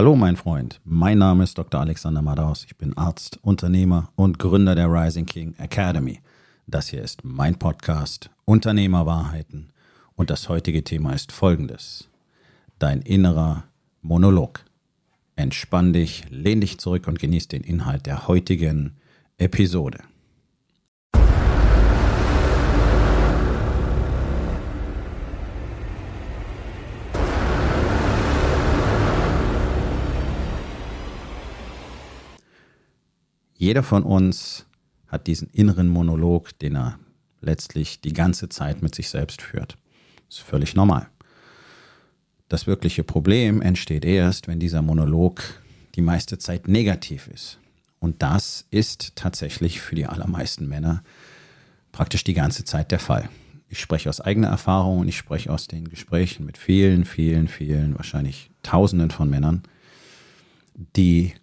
Hallo mein Freund, mein Name ist Dr. Alexander Madaus. Ich bin Arzt, Unternehmer und Gründer der Rising King Academy. Das hier ist mein Podcast Unternehmerwahrheiten und das heutige Thema ist folgendes. Dein innerer Monolog. Entspann dich, lehn dich zurück und genieß den Inhalt der heutigen Episode. Jeder von uns hat diesen inneren Monolog, den er letztlich die ganze Zeit mit sich selbst führt. Das ist völlig normal. Das wirkliche Problem entsteht erst, wenn dieser Monolog die meiste Zeit negativ ist. Und das ist tatsächlich für die allermeisten Männer praktisch die ganze Zeit der Fall. Ich spreche aus eigener Erfahrung und ich spreche aus den Gesprächen mit vielen, vielen, vielen, wahrscheinlich Tausenden von Männern, die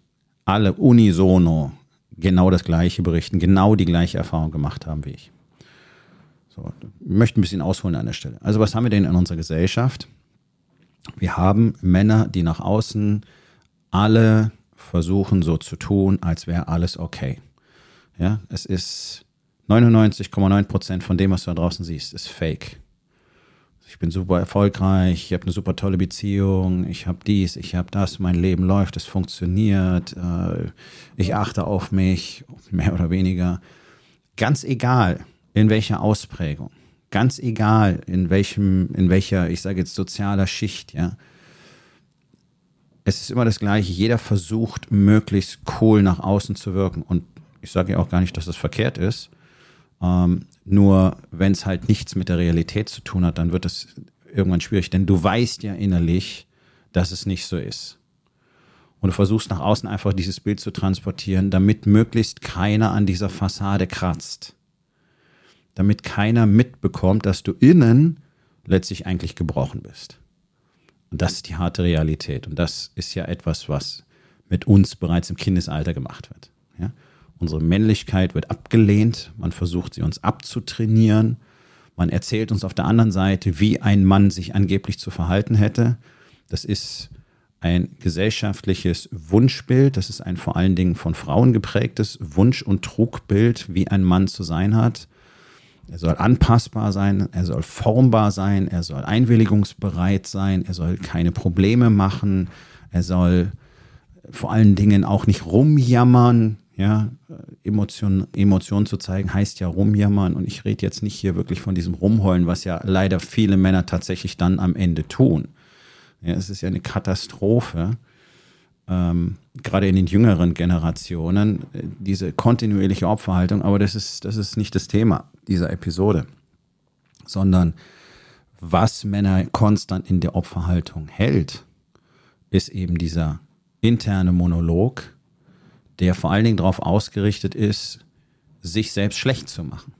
alle unisono genau das Gleiche berichten, genau die gleiche Erfahrung gemacht haben wie ich. So, ich möchte ein bisschen ausholen an der Stelle. Also was haben wir denn in unserer Gesellschaft? Wir haben Männer, die nach außen alle versuchen so zu tun, als wäre alles okay. Ja, es ist 99,9 Prozent von dem, was du da draußen siehst, ist Fake ich bin super erfolgreich, ich habe eine super tolle Beziehung, ich habe dies, ich habe das, mein Leben läuft, es funktioniert, äh, ich achte auf mich, mehr oder weniger. Ganz egal, in welcher Ausprägung, ganz egal, in welchem, in welcher, ich sage jetzt sozialer Schicht, ja. Es ist immer das Gleiche. Jeder versucht, möglichst cool nach außen zu wirken. Und ich sage ja auch gar nicht, dass das verkehrt ist. Ähm, nur wenn es halt nichts mit der Realität zu tun hat, dann wird es irgendwann schwierig, denn du weißt ja innerlich, dass es nicht so ist. Und du versuchst nach außen einfach dieses Bild zu transportieren, damit möglichst keiner an dieser Fassade kratzt. Damit keiner mitbekommt, dass du innen letztlich eigentlich gebrochen bist. Und das ist die harte Realität. Und das ist ja etwas, was mit uns bereits im Kindesalter gemacht wird. Ja? Unsere Männlichkeit wird abgelehnt, man versucht sie uns abzutrainieren, man erzählt uns auf der anderen Seite, wie ein Mann sich angeblich zu verhalten hätte. Das ist ein gesellschaftliches Wunschbild, das ist ein vor allen Dingen von Frauen geprägtes Wunsch- und Trugbild, wie ein Mann zu sein hat. Er soll anpassbar sein, er soll formbar sein, er soll einwilligungsbereit sein, er soll keine Probleme machen, er soll vor allen Dingen auch nicht rumjammern, ja, Emotionen Emotion zu zeigen heißt ja rumjammern und ich rede jetzt nicht hier wirklich von diesem Rumheulen, was ja leider viele Männer tatsächlich dann am Ende tun. Ja, es ist ja eine Katastrophe, ähm, gerade in den jüngeren Generationen, äh, diese kontinuierliche Opferhaltung, aber das ist, das ist nicht das Thema dieser Episode, sondern was Männer konstant in der Opferhaltung hält, ist eben dieser interne Monolog, der vor allen Dingen darauf ausgerichtet ist, sich selbst schlecht zu machen.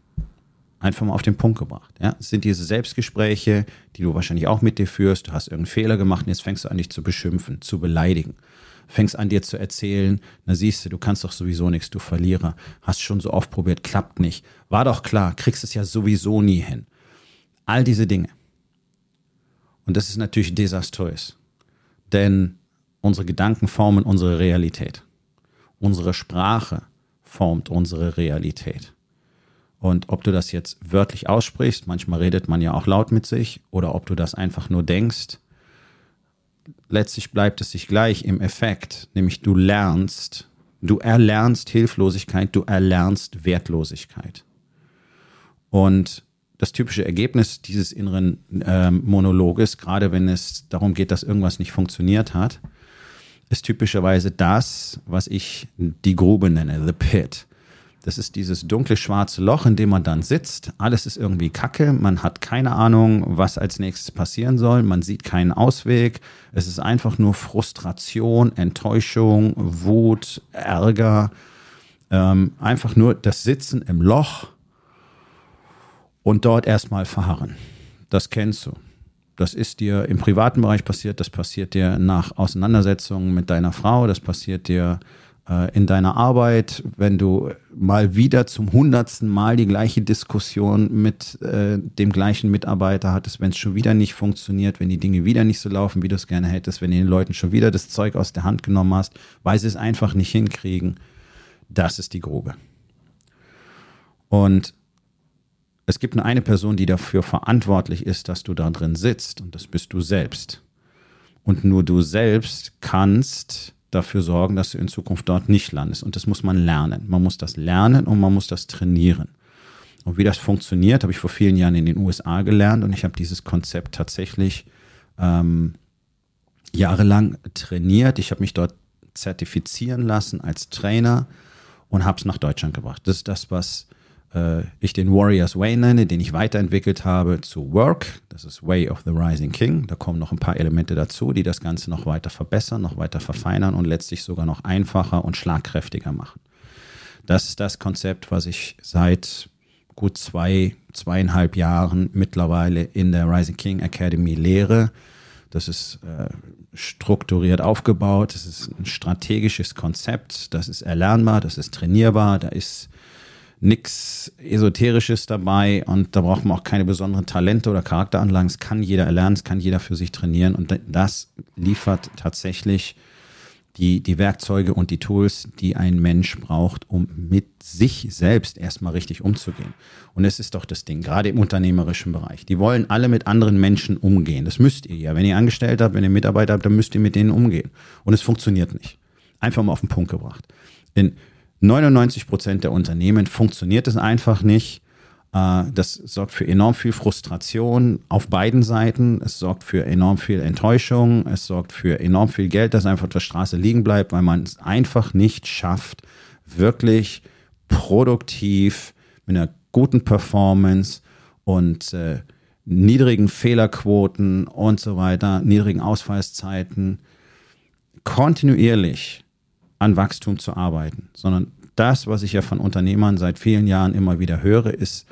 Einfach mal auf den Punkt gebracht. Ja? Es sind diese Selbstgespräche, die du wahrscheinlich auch mit dir führst. Du hast irgendeinen Fehler gemacht und jetzt fängst du an, dich zu beschimpfen, zu beleidigen. Fängst an, dir zu erzählen, na siehst du, du kannst doch sowieso nichts, du Verlierer. Hast schon so oft probiert, klappt nicht. War doch klar, kriegst es ja sowieso nie hin. All diese Dinge. Und das ist natürlich desaströs. Denn unsere Gedanken formen unsere Realität. Unsere Sprache formt unsere Realität. Und ob du das jetzt wörtlich aussprichst, manchmal redet man ja auch laut mit sich, oder ob du das einfach nur denkst, letztlich bleibt es sich gleich im Effekt, nämlich du lernst, du erlernst Hilflosigkeit, du erlernst Wertlosigkeit. Und das typische Ergebnis dieses inneren äh, Monologes, gerade wenn es darum geht, dass irgendwas nicht funktioniert hat, ist typischerweise das, was ich die Grube nenne, the pit. Das ist dieses dunkle schwarze Loch, in dem man dann sitzt. Alles ist irgendwie kacke. Man hat keine Ahnung, was als nächstes passieren soll. Man sieht keinen Ausweg. Es ist einfach nur Frustration, Enttäuschung, Wut, Ärger. Ähm, einfach nur das Sitzen im Loch und dort erstmal verharren. Das kennst du. Das ist dir im privaten Bereich passiert, das passiert dir nach Auseinandersetzungen mit deiner Frau, das passiert dir äh, in deiner Arbeit, wenn du mal wieder zum hundertsten Mal die gleiche Diskussion mit äh, dem gleichen Mitarbeiter hattest, wenn es schon wieder nicht funktioniert, wenn die Dinge wieder nicht so laufen, wie du es gerne hättest, wenn du den Leuten schon wieder das Zeug aus der Hand genommen hast, weil sie es einfach nicht hinkriegen, das ist die Grube. Und es gibt nur eine Person, die dafür verantwortlich ist, dass du da drin sitzt, und das bist du selbst. Und nur du selbst kannst dafür sorgen, dass du in Zukunft dort nicht landest. Und das muss man lernen. Man muss das lernen und man muss das trainieren. Und wie das funktioniert, habe ich vor vielen Jahren in den USA gelernt und ich habe dieses Konzept tatsächlich ähm, jahrelang trainiert. Ich habe mich dort zertifizieren lassen als Trainer und habe es nach Deutschland gebracht. Das ist das, was äh, ich den Warriors Way nenne, den ich weiterentwickelt habe zu Work. Das ist Way of the Rising King. Da kommen noch ein paar Elemente dazu, die das Ganze noch weiter verbessern, noch weiter verfeinern und letztlich sogar noch einfacher und schlagkräftiger machen. Das ist das Konzept, was ich seit gut zwei, zweieinhalb Jahren mittlerweile in der Rising King Academy lehre. Das ist äh, strukturiert aufgebaut, das ist ein strategisches Konzept, das ist erlernbar, das ist trainierbar, da ist nichts Esoterisches dabei und da braucht man auch keine besonderen Talente oder Charakteranlagen. Es kann jeder erlernen, es kann jeder für sich trainieren und das liefert tatsächlich die, die Werkzeuge und die Tools, die ein Mensch braucht, um mit sich selbst erstmal richtig umzugehen. Und es ist doch das Ding, gerade im unternehmerischen Bereich. Die wollen alle mit anderen Menschen umgehen. Das müsst ihr ja. Wenn ihr Angestellte habt, wenn ihr Mitarbeiter habt, dann müsst ihr mit denen umgehen. Und es funktioniert nicht. Einfach mal auf den Punkt gebracht. Denn 99 Prozent der Unternehmen funktioniert es einfach nicht. Äh, das sorgt für enorm viel Frustration auf beiden Seiten. Es sorgt für enorm viel Enttäuschung. Es sorgt für enorm viel Geld, das einfach auf der Straße liegen bleibt, weil man es einfach nicht schafft, wirklich produktiv mit einer guten Performance und äh, niedrigen Fehlerquoten und so weiter, niedrigen Ausfallszeiten kontinuierlich an Wachstum zu arbeiten, sondern das, was ich ja von Unternehmern seit vielen Jahren immer wieder höre, ist,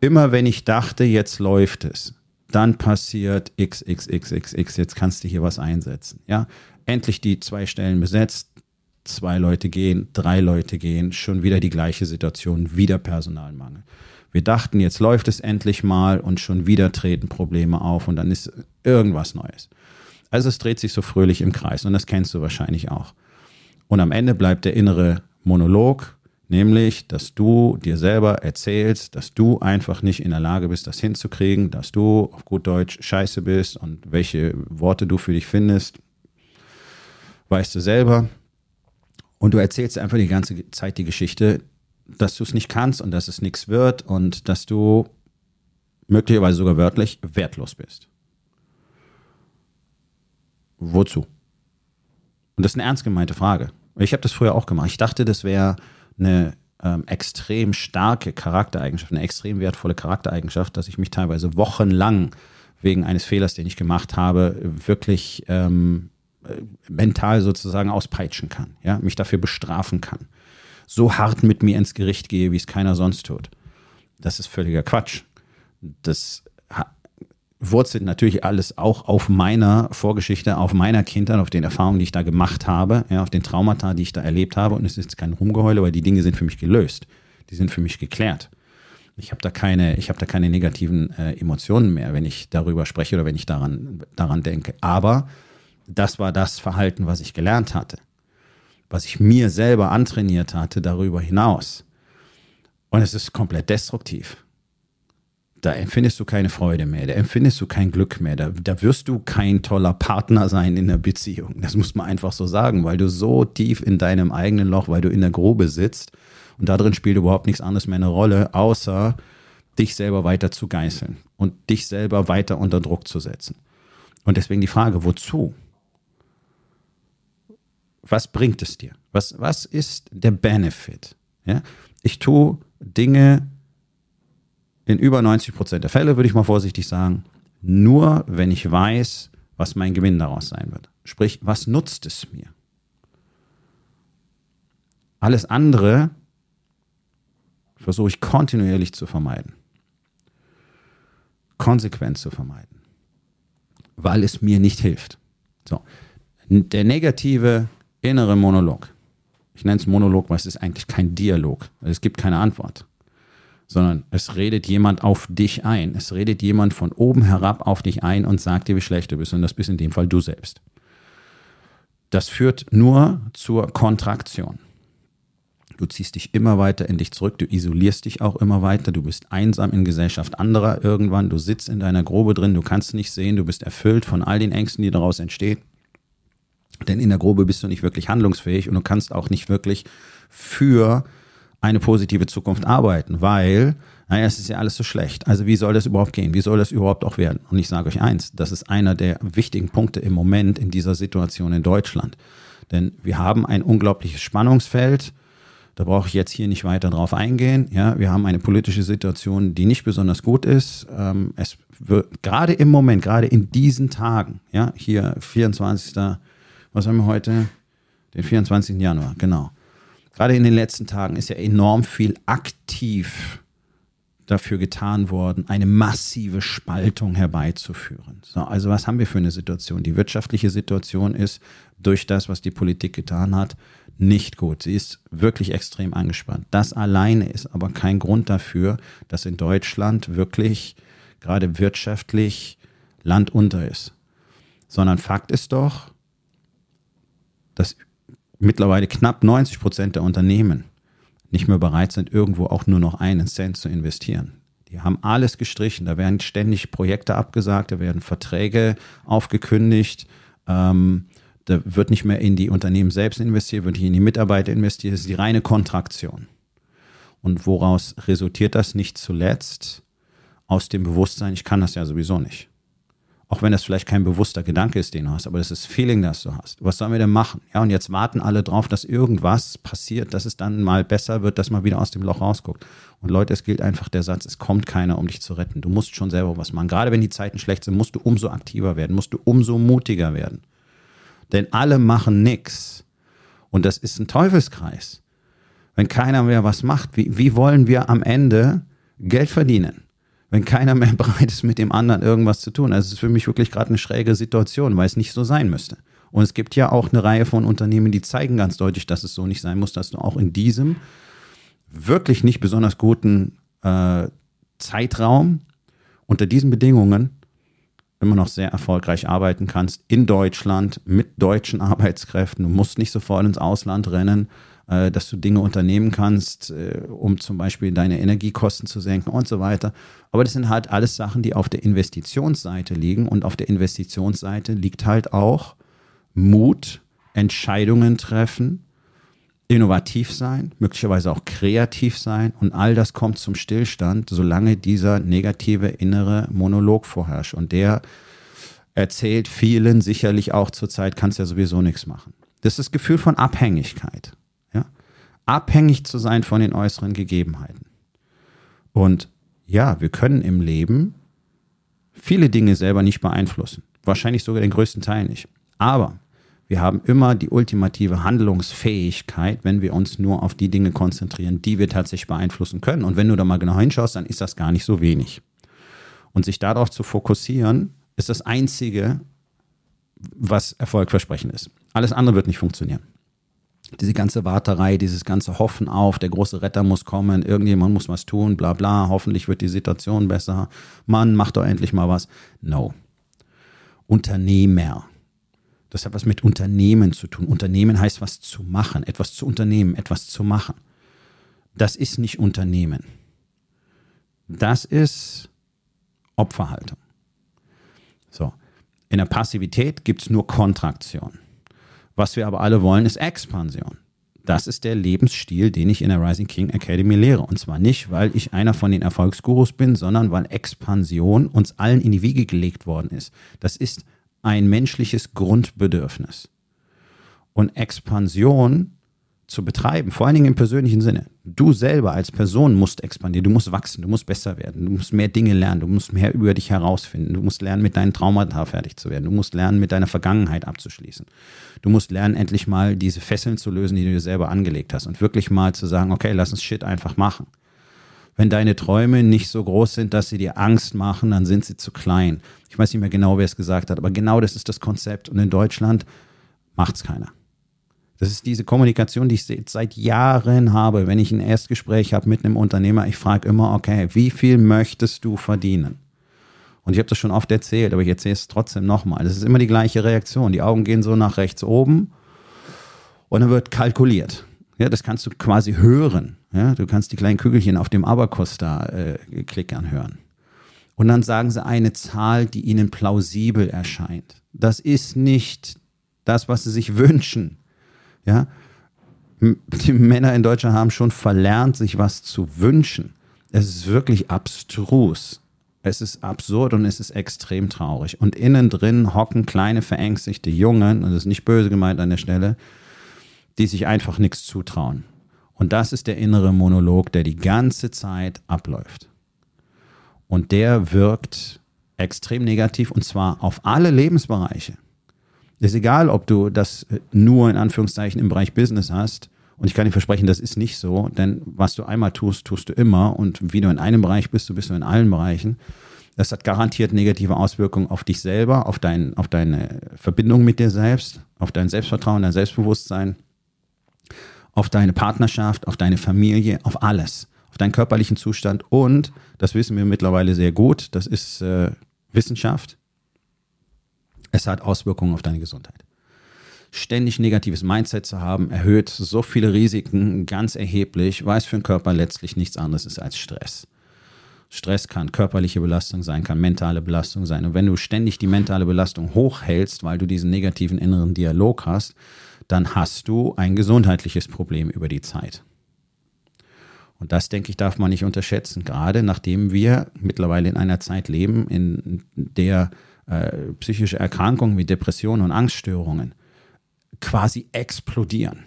immer wenn ich dachte, jetzt läuft es, dann passiert XXXXX, jetzt kannst du hier was einsetzen. Ja, endlich die zwei Stellen besetzt, zwei Leute gehen, drei Leute gehen, schon wieder die gleiche Situation, wieder Personalmangel. Wir dachten, jetzt läuft es endlich mal und schon wieder treten Probleme auf und dann ist irgendwas Neues. Also es dreht sich so fröhlich im Kreis und das kennst du wahrscheinlich auch. Und am Ende bleibt der innere Monolog, nämlich, dass du dir selber erzählst, dass du einfach nicht in der Lage bist, das hinzukriegen, dass du auf gut Deutsch scheiße bist und welche Worte du für dich findest, weißt du selber. Und du erzählst einfach die ganze Zeit die Geschichte, dass du es nicht kannst und dass es nichts wird und dass du möglicherweise sogar wörtlich wertlos bist. Wozu? Und das ist eine ernst gemeinte Frage. Ich habe das früher auch gemacht. Ich dachte, das wäre eine ähm, extrem starke Charaktereigenschaft, eine extrem wertvolle Charaktereigenschaft, dass ich mich teilweise wochenlang wegen eines Fehlers, den ich gemacht habe, wirklich ähm, äh, mental sozusagen auspeitschen kann, ja, mich dafür bestrafen kann. So hart mit mir ins Gericht gehe, wie es keiner sonst tut. Das ist völliger Quatsch. Das wurzelt natürlich alles auch auf meiner Vorgeschichte, auf meiner Kindheit, auf den Erfahrungen, die ich da gemacht habe, ja, auf den Traumata, die ich da erlebt habe. Und es ist kein Rumgeheule, weil die Dinge sind für mich gelöst. Die sind für mich geklärt. Ich habe da keine, ich habe da keine negativen äh, Emotionen mehr, wenn ich darüber spreche oder wenn ich daran, daran denke. Aber das war das Verhalten, was ich gelernt hatte, was ich mir selber antrainiert hatte darüber hinaus. Und es ist komplett destruktiv da empfindest du keine Freude mehr, da empfindest du kein Glück mehr, da, da wirst du kein toller Partner sein in der Beziehung. Das muss man einfach so sagen, weil du so tief in deinem eigenen Loch, weil du in der Grube sitzt und da drin spielt überhaupt nichts anderes mehr eine Rolle, außer dich selber weiter zu geißeln und dich selber weiter unter Druck zu setzen. Und deswegen die Frage, wozu? Was bringt es dir? Was, was ist der Benefit? Ja? Ich tue Dinge, in über 90 Prozent der Fälle, würde ich mal vorsichtig sagen, nur wenn ich weiß, was mein Gewinn daraus sein wird. Sprich, was nutzt es mir? Alles andere versuche ich kontinuierlich zu vermeiden. Konsequent zu vermeiden. Weil es mir nicht hilft. So. Der negative innere Monolog Ich nenne es Monolog, weil es ist eigentlich kein Dialog. Es gibt keine Antwort. Sondern es redet jemand auf dich ein. Es redet jemand von oben herab auf dich ein und sagt dir, wie schlecht du bist. Und das bist in dem Fall du selbst. Das führt nur zur Kontraktion. Du ziehst dich immer weiter in dich zurück, du isolierst dich auch immer weiter, du bist einsam in Gesellschaft anderer irgendwann, du sitzt in deiner Grube drin, du kannst nicht sehen, du bist erfüllt von all den Ängsten, die daraus entstehen. Denn in der Grube bist du nicht wirklich handlungsfähig und du kannst auch nicht wirklich für eine positive Zukunft arbeiten, weil, naja, es ist ja alles so schlecht. Also wie soll das überhaupt gehen? Wie soll das überhaupt auch werden? Und ich sage euch eins, das ist einer der wichtigen Punkte im Moment in dieser Situation in Deutschland. Denn wir haben ein unglaubliches Spannungsfeld da brauche ich jetzt hier nicht weiter drauf eingehen. Ja, wir haben eine politische Situation, die nicht besonders gut ist. Ähm, es wird gerade im Moment, gerade in diesen Tagen, ja, hier 24. Was haben wir heute? Den 24. Januar, genau. Gerade in den letzten Tagen ist ja enorm viel aktiv dafür getan worden, eine massive Spaltung herbeizuführen. So, also was haben wir für eine Situation? Die wirtschaftliche Situation ist durch das, was die Politik getan hat, nicht gut. Sie ist wirklich extrem angespannt. Das alleine ist aber kein Grund dafür, dass in Deutschland wirklich gerade wirtschaftlich Land unter ist. Sondern Fakt ist doch, dass mittlerweile knapp 90 Prozent der Unternehmen nicht mehr bereit sind, irgendwo auch nur noch einen Cent zu investieren. Die haben alles gestrichen. Da werden ständig Projekte abgesagt, da werden Verträge aufgekündigt. Ähm, da wird nicht mehr in die Unternehmen selbst investiert, wird nicht in die Mitarbeiter investiert. Das ist die reine Kontraktion. Und woraus resultiert das nicht zuletzt? Aus dem Bewusstsein, ich kann das ja sowieso nicht. Auch wenn das vielleicht kein bewusster Gedanke ist, den du hast, aber das ist Feeling, das du hast. Was sollen wir denn machen? Ja, und jetzt warten alle drauf, dass irgendwas passiert, dass es dann mal besser wird, dass man wieder aus dem Loch rausguckt. Und Leute, es gilt einfach der Satz, es kommt keiner, um dich zu retten. Du musst schon selber was machen. Gerade wenn die Zeiten schlecht sind, musst du umso aktiver werden, musst du umso mutiger werden. Denn alle machen nichts. Und das ist ein Teufelskreis. Wenn keiner mehr was macht, wie, wie wollen wir am Ende Geld verdienen? Wenn keiner mehr bereit ist, mit dem anderen irgendwas zu tun. Also es ist für mich wirklich gerade eine schräge Situation, weil es nicht so sein müsste. Und es gibt ja auch eine Reihe von Unternehmen, die zeigen ganz deutlich, dass es so nicht sein muss, dass du auch in diesem wirklich nicht besonders guten äh, Zeitraum unter diesen Bedingungen immer noch sehr erfolgreich arbeiten kannst in Deutschland mit deutschen Arbeitskräften. Du musst nicht sofort ins Ausland rennen, äh, dass du Dinge unternehmen kannst, äh, um zum Beispiel deine Energiekosten zu senken und so weiter. Aber das sind halt alles Sachen, die auf der Investitionsseite liegen. Und auf der Investitionsseite liegt halt auch Mut, Entscheidungen treffen, innovativ sein, möglicherweise auch kreativ sein und all das kommt zum Stillstand, solange dieser negative innere Monolog vorherrscht. Und der erzählt vielen sicherlich auch zurzeit, kannst ja sowieso nichts machen. Das ist das Gefühl von Abhängigkeit. Abhängig zu sein von den äußeren Gegebenheiten. Und ja, wir können im Leben viele Dinge selber nicht beeinflussen. Wahrscheinlich sogar den größten Teil nicht. Aber wir haben immer die ultimative Handlungsfähigkeit, wenn wir uns nur auf die Dinge konzentrieren, die wir tatsächlich beeinflussen können. Und wenn du da mal genau hinschaust, dann ist das gar nicht so wenig. Und sich darauf zu fokussieren, ist das Einzige, was erfolgversprechend ist. Alles andere wird nicht funktionieren. Diese ganze Warterei, dieses ganze Hoffen auf, der große Retter muss kommen, irgendjemand muss was tun, bla bla, hoffentlich wird die Situation besser. Mann, mach doch endlich mal was. No. Unternehmer das hat was mit Unternehmen zu tun. Unternehmen heißt was zu machen, etwas zu unternehmen, etwas zu machen. Das ist nicht Unternehmen. Das ist Opferhaltung. So. In der Passivität gibt es nur Kontraktion. Was wir aber alle wollen, ist Expansion. Das ist der Lebensstil, den ich in der Rising King Academy lehre. Und zwar nicht, weil ich einer von den Erfolgsgurus bin, sondern weil Expansion uns allen in die Wiege gelegt worden ist. Das ist ein menschliches Grundbedürfnis. Und Expansion zu betreiben, vor allen Dingen im persönlichen Sinne. Du selber als Person musst expandieren, du musst wachsen, du musst besser werden, du musst mehr Dinge lernen, du musst mehr über dich herausfinden, du musst lernen, mit deinen Traumata fertig zu werden, du musst lernen, mit deiner Vergangenheit abzuschließen. Du musst lernen, endlich mal diese Fesseln zu lösen, die du dir selber angelegt hast und wirklich mal zu sagen, okay, lass uns Shit einfach machen. Wenn deine Träume nicht so groß sind, dass sie dir Angst machen, dann sind sie zu klein. Ich weiß nicht mehr genau, wer es gesagt hat, aber genau das ist das Konzept. Und in Deutschland macht es keiner. Das ist diese Kommunikation, die ich seit Jahren habe. Wenn ich ein Erstgespräch habe mit einem Unternehmer, ich frage immer, okay, wie viel möchtest du verdienen? Und ich habe das schon oft erzählt, aber ich erzähle es trotzdem nochmal. Das ist immer die gleiche Reaktion. Die Augen gehen so nach rechts oben und dann wird kalkuliert. Ja, das kannst du quasi hören. Ja, du kannst die kleinen Kügelchen auf dem Abakus da äh, klickern hören. Und dann sagen sie eine Zahl, die ihnen plausibel erscheint. Das ist nicht das, was sie sich wünschen. Ja, die Männer in Deutschland haben schon verlernt, sich was zu wünschen. Es ist wirklich abstrus. Es ist absurd und es ist extrem traurig. Und innen drin hocken kleine verängstigte Jungen, und das ist nicht böse gemeint an der Stelle, die sich einfach nichts zutrauen. Und das ist der innere Monolog, der die ganze Zeit abläuft. Und der wirkt extrem negativ und zwar auf alle Lebensbereiche. Ist egal, ob du das nur in Anführungszeichen im Bereich Business hast. Und ich kann dir versprechen, das ist nicht so, denn was du einmal tust, tust du immer. Und wie du in einem Bereich bist, du bist du in allen Bereichen. Das hat garantiert negative Auswirkungen auf dich selber, auf, dein, auf deine Verbindung mit dir selbst, auf dein Selbstvertrauen, dein Selbstbewusstsein, auf deine Partnerschaft, auf deine Familie, auf alles, auf deinen körperlichen Zustand. Und, das wissen wir mittlerweile sehr gut, das ist äh, Wissenschaft, es hat Auswirkungen auf deine Gesundheit. Ständig negatives Mindset zu haben, erhöht so viele Risiken ganz erheblich, weil es für den Körper letztlich nichts anderes ist als Stress. Stress kann körperliche Belastung sein, kann mentale Belastung sein. Und wenn du ständig die mentale Belastung hochhältst, weil du diesen negativen inneren Dialog hast, dann hast du ein gesundheitliches Problem über die Zeit. Und das, denke ich, darf man nicht unterschätzen, gerade nachdem wir mittlerweile in einer Zeit leben, in der äh, psychische Erkrankungen wie Depressionen und Angststörungen quasi explodieren.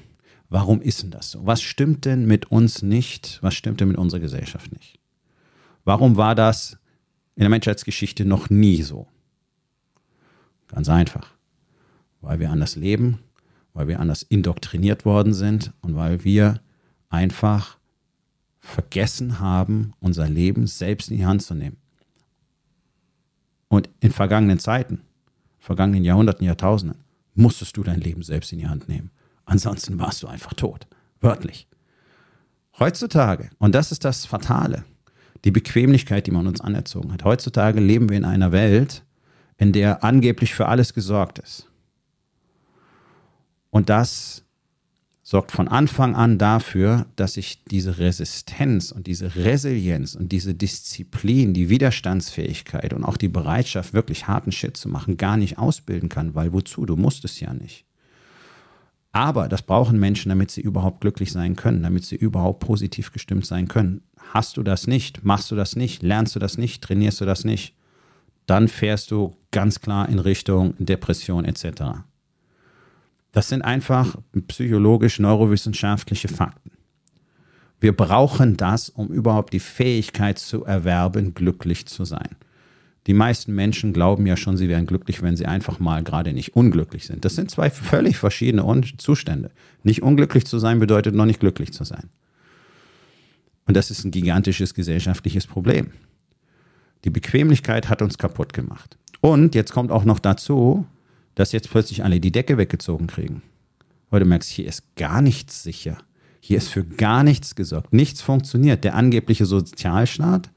Warum ist denn das so? Was stimmt denn mit uns nicht? Was stimmt denn mit unserer Gesellschaft nicht? Warum war das in der Menschheitsgeschichte noch nie so? Ganz einfach. Weil wir anders leben, weil wir anders indoktriniert worden sind und weil wir einfach vergessen haben, unser Leben selbst in die Hand zu nehmen. Und in vergangenen Zeiten, vergangenen Jahrhunderten, Jahrtausenden, musstest du dein Leben selbst in die Hand nehmen. Ansonsten warst du einfach tot. Wörtlich. Heutzutage, und das ist das Fatale, die Bequemlichkeit, die man uns anerzogen hat. Heutzutage leben wir in einer Welt, in der angeblich für alles gesorgt ist. Und das sorgt von Anfang an dafür, dass ich diese Resistenz und diese Resilienz und diese Disziplin, die Widerstandsfähigkeit und auch die Bereitschaft, wirklich harten Shit zu machen, gar nicht ausbilden kann, weil wozu? Du musst es ja nicht. Aber das brauchen Menschen, damit sie überhaupt glücklich sein können, damit sie überhaupt positiv gestimmt sein können. Hast du das nicht, machst du das nicht, lernst du das nicht, trainierst du das nicht, dann fährst du ganz klar in Richtung Depression etc. Das sind einfach psychologisch-neurowissenschaftliche Fakten. Wir brauchen das, um überhaupt die Fähigkeit zu erwerben, glücklich zu sein. Die meisten Menschen glauben ja schon, sie wären glücklich, wenn sie einfach mal gerade nicht unglücklich sind. Das sind zwei völlig verschiedene Zustände. Nicht unglücklich zu sein bedeutet noch nicht glücklich zu sein. Und das ist ein gigantisches gesellschaftliches Problem. Die Bequemlichkeit hat uns kaputt gemacht. Und jetzt kommt auch noch dazu, dass jetzt plötzlich alle die Decke weggezogen kriegen. Weil du merkst, hier ist gar nichts sicher. Hier ist für gar nichts gesorgt. Nichts funktioniert. Der angebliche Sozialstaat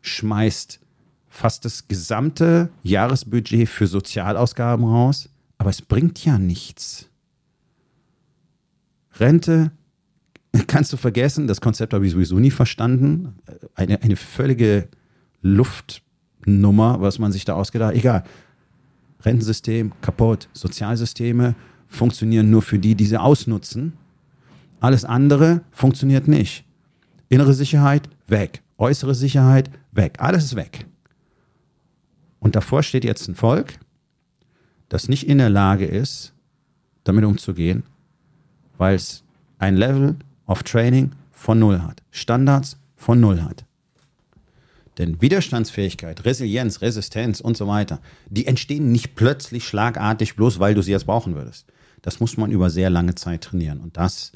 schmeißt fast das gesamte Jahresbudget für Sozialausgaben raus, aber es bringt ja nichts. Rente kannst du vergessen, das Konzept habe ich sowieso nie verstanden. Eine, eine völlige Luftnummer, was man sich da ausgedacht hat. Egal. Rentensystem kaputt. Sozialsysteme funktionieren nur für die, die sie ausnutzen. Alles andere funktioniert nicht. Innere Sicherheit weg. Äußere Sicherheit weg. Alles ist weg. Und davor steht jetzt ein Volk, das nicht in der Lage ist, damit umzugehen, weil es ein Level of Training von Null hat. Standards von Null hat. Denn Widerstandsfähigkeit, Resilienz, Resistenz und so weiter, die entstehen nicht plötzlich schlagartig, bloß weil du sie jetzt brauchen würdest. Das muss man über sehr lange Zeit trainieren. Und das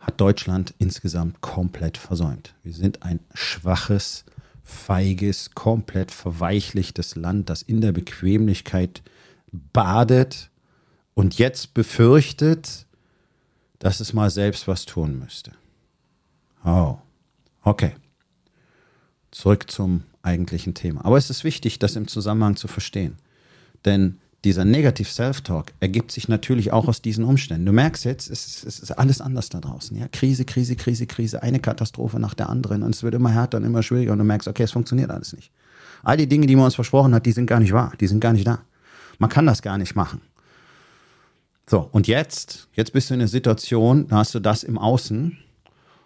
hat Deutschland insgesamt komplett versäumt. Wir sind ein schwaches, feiges, komplett verweichlichtes Land, das in der Bequemlichkeit badet und jetzt befürchtet, dass es mal selbst was tun müsste. Oh, okay. Zurück zum eigentlichen Thema. Aber es ist wichtig, das im Zusammenhang zu verstehen. Denn dieser Negative Self-Talk ergibt sich natürlich auch aus diesen Umständen. Du merkst jetzt, es ist, es ist, alles anders da draußen. Ja? Krise, Krise, Krise, Krise, eine Katastrophe nach der anderen und es wird immer härter und immer schwieriger und du merkst, okay, es funktioniert alles nicht. All die Dinge, die man uns versprochen hat, die sind gar nicht wahr, die sind gar nicht da. Man kann das gar nicht machen. So, und jetzt, jetzt bist du in einer Situation, da hast du das im Außen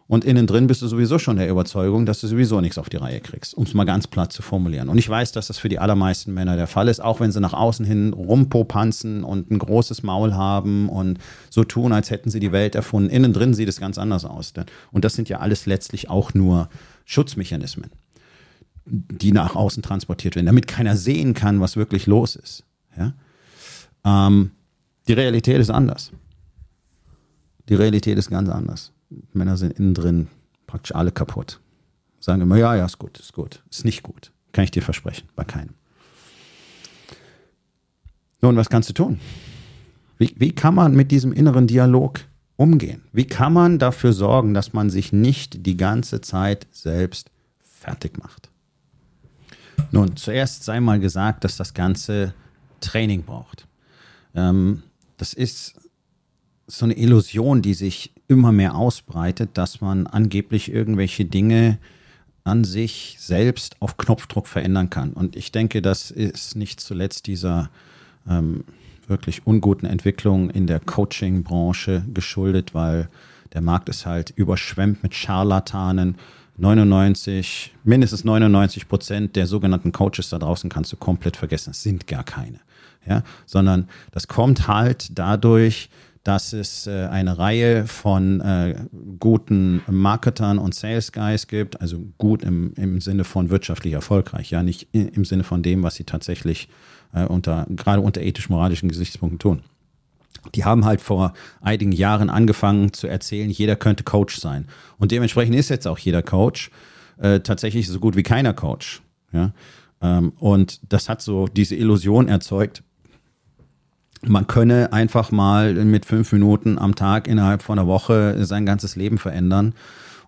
und innen drin bist du sowieso schon der Überzeugung, dass du sowieso nichts auf die Reihe kriegst, um es mal ganz platt zu formulieren. Und ich weiß, dass das für die allermeisten Männer der Fall ist, auch wenn sie nach außen hin rumpopanzen und ein großes Maul haben und so tun, als hätten sie die Welt erfunden. Innen drin sieht es ganz anders aus. Und das sind ja alles letztlich auch nur Schutzmechanismen, die nach außen transportiert werden, damit keiner sehen kann, was wirklich los ist. Ja? Ähm, die Realität ist anders. Die Realität ist ganz anders. Männer sind innen drin praktisch alle kaputt. Sagen immer, ja, ja, ist gut, ist gut. Ist nicht gut. Kann ich dir versprechen, bei keinem. Nun, was kannst du tun? Wie, wie kann man mit diesem inneren Dialog umgehen? Wie kann man dafür sorgen, dass man sich nicht die ganze Zeit selbst fertig macht? Nun, zuerst sei mal gesagt, dass das Ganze Training braucht. Ähm, das ist so eine Illusion, die sich immer mehr ausbreitet, dass man angeblich irgendwelche Dinge an sich selbst auf Knopfdruck verändern kann. Und ich denke, das ist nicht zuletzt dieser ähm, wirklich unguten Entwicklung in der Coaching-Branche geschuldet, weil der Markt ist halt überschwemmt mit Scharlatanen. 99, mindestens 99 Prozent der sogenannten Coaches da draußen kannst du komplett vergessen. Es sind gar keine. Ja, sondern das kommt halt dadurch, dass es äh, eine Reihe von äh, guten Marketern und Sales Guys gibt, also gut im, im Sinne von wirtschaftlich erfolgreich, ja, nicht im Sinne von dem, was sie tatsächlich äh, unter, gerade unter ethisch-moralischen Gesichtspunkten tun. Die haben halt vor einigen Jahren angefangen zu erzählen, jeder könnte Coach sein. Und dementsprechend ist jetzt auch jeder Coach äh, tatsächlich so gut wie keiner Coach. Ja? Ähm, und das hat so diese Illusion erzeugt, man könne einfach mal mit fünf Minuten am Tag innerhalb von einer Woche sein ganzes Leben verändern.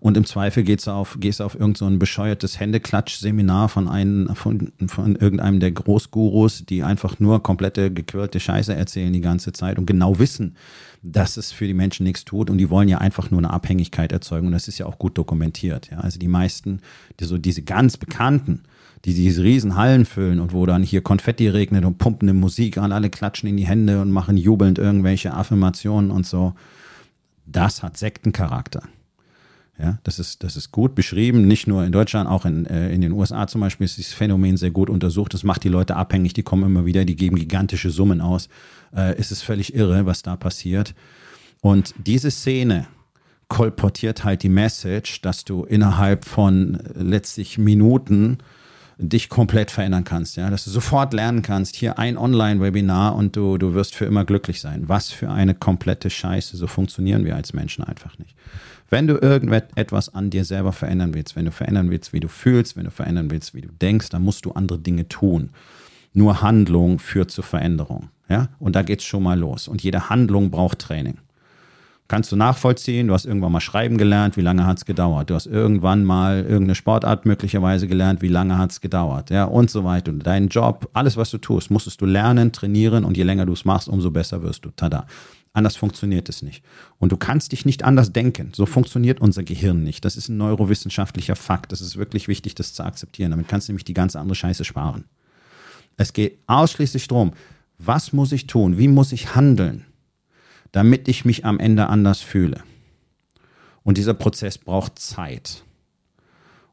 Und im Zweifel geht's auf, gehst du auf irgendein so bescheuertes Händeklatsch-Seminar von, einem, von, von irgendeinem der Großgurus, die einfach nur komplette gequirlte Scheiße erzählen die ganze Zeit und genau wissen, dass es für die Menschen nichts tut. Und die wollen ja einfach nur eine Abhängigkeit erzeugen. Und das ist ja auch gut dokumentiert. Ja. Also die meisten, die so diese ganz bekannten, die diese riesen Hallen füllen und wo dann hier Konfetti regnet und pumpende Musik an, alle klatschen in die Hände und machen jubelnd irgendwelche Affirmationen und so. Das hat Sektencharakter. Ja, das ist, das ist gut beschrieben, nicht nur in Deutschland, auch in, äh, in den USA zum Beispiel ist dieses Phänomen sehr gut untersucht. Das macht die Leute abhängig, die kommen immer wieder, die geben gigantische Summen aus. Äh, es ist völlig irre, was da passiert. Und diese Szene kolportiert halt die Message, dass du innerhalb von letztlich Minuten dich komplett verändern kannst, ja, dass du sofort lernen kannst, hier ein Online-Webinar und du, du wirst für immer glücklich sein. Was für eine komplette Scheiße, so funktionieren wir als Menschen einfach nicht. Wenn du irgendetwas an dir selber verändern willst, wenn du verändern willst, wie du fühlst, wenn du verändern willst, wie du denkst, dann musst du andere Dinge tun. Nur Handlung führt zur Veränderung. Ja? Und da geht's schon mal los. Und jede Handlung braucht Training kannst du nachvollziehen. Du hast irgendwann mal schreiben gelernt, wie lange hat es gedauert. Du hast irgendwann mal irgendeine Sportart möglicherweise gelernt, wie lange hat es gedauert. Ja, und so weiter. Und deinen Job, alles, was du tust, musstest du lernen, trainieren und je länger du es machst, umso besser wirst du. Tada. Anders funktioniert es nicht. Und du kannst dich nicht anders denken. So funktioniert unser Gehirn nicht. Das ist ein neurowissenschaftlicher Fakt. Das ist wirklich wichtig, das zu akzeptieren. Damit kannst du nämlich die ganze andere Scheiße sparen. Es geht ausschließlich darum, was muss ich tun? Wie muss ich handeln? Damit ich mich am Ende anders fühle. Und dieser Prozess braucht Zeit.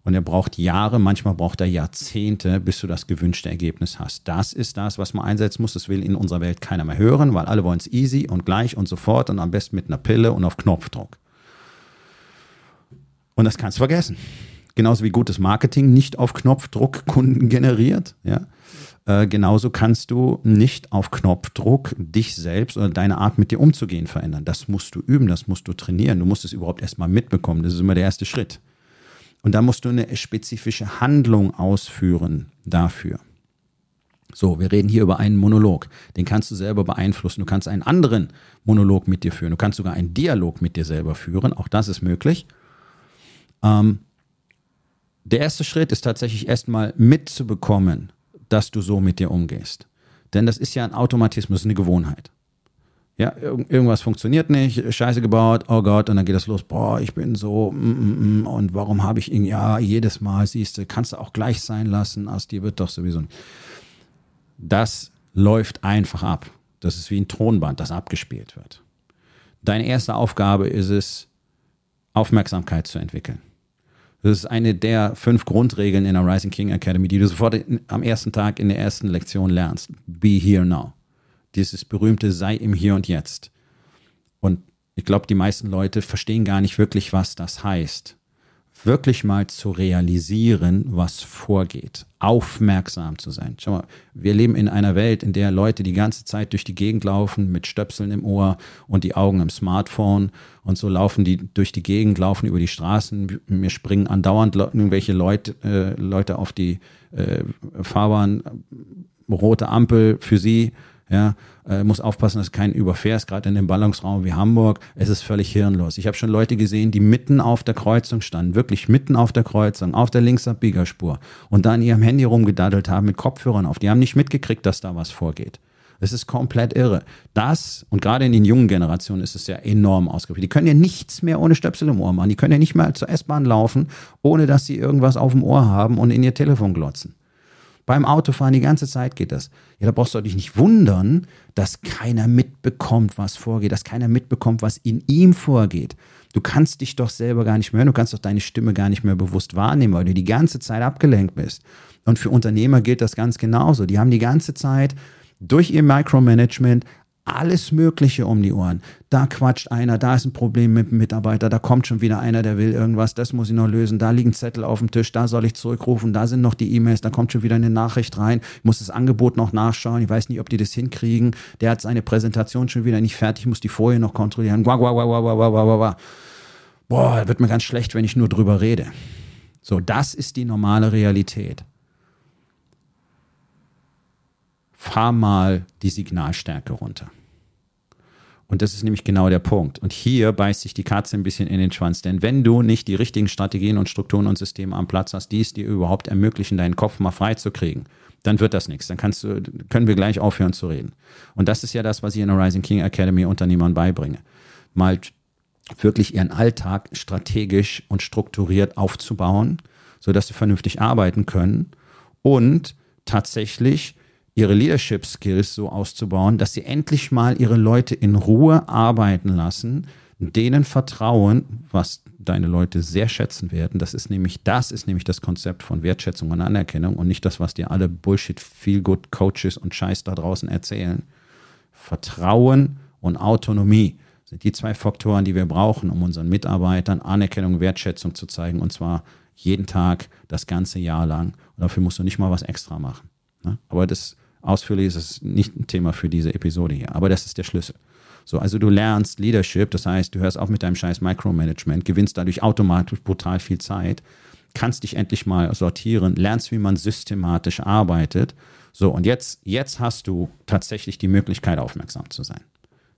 Und er braucht Jahre, manchmal braucht er Jahrzehnte, bis du das gewünschte Ergebnis hast. Das ist das, was man einsetzen muss. Das will in unserer Welt keiner mehr hören, weil alle wollen es easy und gleich und sofort und am besten mit einer Pille und auf Knopfdruck. Und das kannst du vergessen. Genauso wie gutes Marketing nicht auf Knopfdruck Kunden generiert. Ja? Äh, genauso kannst du nicht auf Knopfdruck dich selbst oder deine Art mit dir umzugehen verändern. Das musst du üben, das musst du trainieren. Du musst es überhaupt erstmal mitbekommen. Das ist immer der erste Schritt. Und da musst du eine spezifische Handlung ausführen dafür. So, wir reden hier über einen Monolog. Den kannst du selber beeinflussen. Du kannst einen anderen Monolog mit dir führen. Du kannst sogar einen Dialog mit dir selber führen. Auch das ist möglich. Ähm, der erste Schritt ist tatsächlich erstmal mitzubekommen, dass du so mit dir umgehst. Denn das ist ja ein Automatismus, eine Gewohnheit. Ja, irgendwas funktioniert nicht, Scheiße gebaut, oh Gott, und dann geht das los, boah, ich bin so, mm, mm, mm, und warum habe ich ihn, ja, jedes Mal, siehst du, kannst du auch gleich sein lassen, aus dir wird doch sowieso nicht. Das läuft einfach ab. Das ist wie ein Tonband, das abgespielt wird. Deine erste Aufgabe ist es, Aufmerksamkeit zu entwickeln. Das ist eine der fünf Grundregeln in der Rising King Academy, die du sofort in, am ersten Tag in der ersten Lektion lernst. Be here now. Dieses berühmte sei im Hier und Jetzt. Und ich glaube, die meisten Leute verstehen gar nicht wirklich, was das heißt wirklich mal zu realisieren, was vorgeht, aufmerksam zu sein. Schau mal, wir leben in einer Welt, in der Leute die ganze Zeit durch die Gegend laufen mit Stöpseln im Ohr und die Augen im Smartphone und so laufen die durch die Gegend, laufen über die Straßen. Mir springen andauernd irgendwelche Leute, äh, Leute auf die äh, Fahrbahn, rote Ampel für sie ja, äh, muss aufpassen, dass kein überfährst, gerade in dem Ballungsraum wie Hamburg. Es ist völlig hirnlos. Ich habe schon Leute gesehen, die mitten auf der Kreuzung standen, wirklich mitten auf der Kreuzung, auf der Linksabbiegerspur und da in ihrem Handy rumgedaddelt haben mit Kopfhörern auf. Die haben nicht mitgekriegt, dass da was vorgeht. Es ist komplett irre. Das, und gerade in den jungen Generationen ist es ja enorm ausgeprägt. Die können ja nichts mehr ohne Stöpsel im Ohr machen. Die können ja nicht mal zur S-Bahn laufen, ohne dass sie irgendwas auf dem Ohr haben und in ihr Telefon glotzen. Beim Autofahren die ganze Zeit geht das. Ja, da brauchst du dich nicht wundern, dass keiner mitbekommt, was vorgeht, dass keiner mitbekommt, was in ihm vorgeht. Du kannst dich doch selber gar nicht mehr hören, du kannst doch deine Stimme gar nicht mehr bewusst wahrnehmen, weil du die ganze Zeit abgelenkt bist. Und für Unternehmer gilt das ganz genauso. Die haben die ganze Zeit durch ihr Micromanagement alles Mögliche um die Ohren. Da quatscht einer, da ist ein Problem mit dem Mitarbeiter, da kommt schon wieder einer, der will irgendwas, das muss ich noch lösen, da liegen Zettel auf dem Tisch, da soll ich zurückrufen, da sind noch die E-Mails, da kommt schon wieder eine Nachricht rein, ich muss das Angebot noch nachschauen, ich weiß nicht, ob die das hinkriegen, der hat seine Präsentation schon wieder nicht fertig, muss die Folie noch kontrollieren, Boah, da wird mir ganz schlecht, wenn ich nur drüber rede. So, das ist die normale Realität. Fahr mal die Signalstärke runter. Und das ist nämlich genau der Punkt. Und hier beißt sich die Katze ein bisschen in den Schwanz. Denn wenn du nicht die richtigen Strategien und Strukturen und Systeme am Platz hast, die es dir überhaupt ermöglichen, deinen Kopf mal frei zu kriegen, dann wird das nichts. Dann kannst du, können wir gleich aufhören zu reden. Und das ist ja das, was ich in der Rising King Academy Unternehmern beibringe. Mal wirklich ihren Alltag strategisch und strukturiert aufzubauen, sodass sie vernünftig arbeiten können und tatsächlich ihre Leadership Skills so auszubauen, dass sie endlich mal ihre Leute in Ruhe arbeiten lassen, denen vertrauen, was deine Leute sehr schätzen werden. Das ist nämlich, das ist nämlich das Konzept von Wertschätzung und Anerkennung und nicht das, was dir alle Bullshit, Feel Good Coaches und Scheiß da draußen erzählen. Vertrauen und Autonomie sind die zwei Faktoren, die wir brauchen, um unseren Mitarbeitern Anerkennung, Wertschätzung zu zeigen und zwar jeden Tag, das ganze Jahr lang. Und dafür musst du nicht mal was extra machen. Ne? Aber das Ausführlich ist es nicht ein Thema für diese Episode hier, aber das ist der Schlüssel. So, also du lernst Leadership, das heißt, du hörst auf mit deinem scheiß Micromanagement, gewinnst dadurch automatisch brutal viel Zeit, kannst dich endlich mal sortieren, lernst, wie man systematisch arbeitet. So, und jetzt, jetzt hast du tatsächlich die Möglichkeit, aufmerksam zu sein.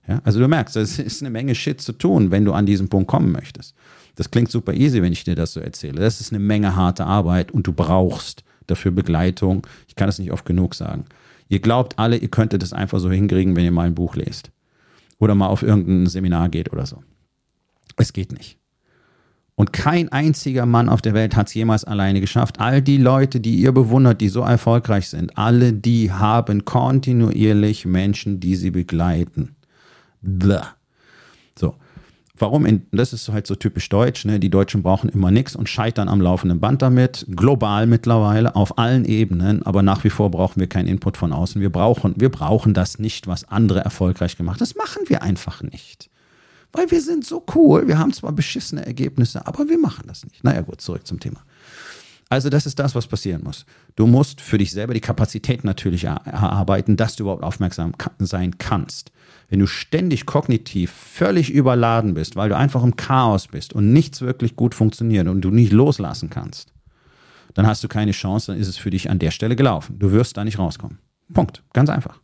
Ja, also du merkst, es ist eine Menge Shit zu tun, wenn du an diesen Punkt kommen möchtest. Das klingt super easy, wenn ich dir das so erzähle. Das ist eine Menge harte Arbeit und du brauchst dafür Begleitung. Ich kann es nicht oft genug sagen. Ihr glaubt alle, ihr könntet es einfach so hinkriegen, wenn ihr mal ein Buch lest. Oder mal auf irgendein Seminar geht oder so. Es geht nicht. Und kein einziger Mann auf der Welt hat es jemals alleine geschafft. All die Leute, die ihr bewundert, die so erfolgreich sind, alle die haben kontinuierlich Menschen, die sie begleiten. Blah. Warum? In, das ist halt so typisch deutsch. Ne? Die Deutschen brauchen immer nichts und scheitern am laufenden Band damit. Global mittlerweile, auf allen Ebenen. Aber nach wie vor brauchen wir keinen Input von außen. Wir brauchen, wir brauchen das nicht, was andere erfolgreich gemacht haben. Das machen wir einfach nicht. Weil wir sind so cool. Wir haben zwar beschissene Ergebnisse, aber wir machen das nicht. Naja, gut, zurück zum Thema. Also das ist das, was passieren muss. Du musst für dich selber die Kapazität natürlich erarbeiten, dass du überhaupt aufmerksam sein kannst. Wenn du ständig kognitiv völlig überladen bist, weil du einfach im Chaos bist und nichts wirklich gut funktioniert und du nicht loslassen kannst, dann hast du keine Chance, dann ist es für dich an der Stelle gelaufen. Du wirst da nicht rauskommen. Punkt. Ganz einfach.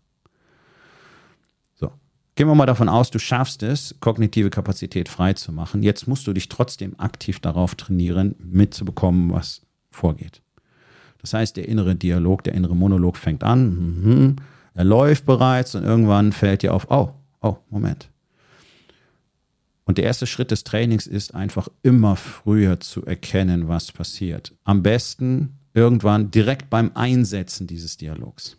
So. Gehen wir mal davon aus, du schaffst es, kognitive Kapazität frei zu machen. Jetzt musst du dich trotzdem aktiv darauf trainieren, mitzubekommen, was vorgeht. Das heißt, der innere Dialog, der innere Monolog fängt an, mhm, er läuft bereits und irgendwann fällt dir auf, oh, oh, Moment. Und der erste Schritt des Trainings ist einfach immer früher zu erkennen, was passiert. Am besten irgendwann direkt beim Einsetzen dieses Dialogs.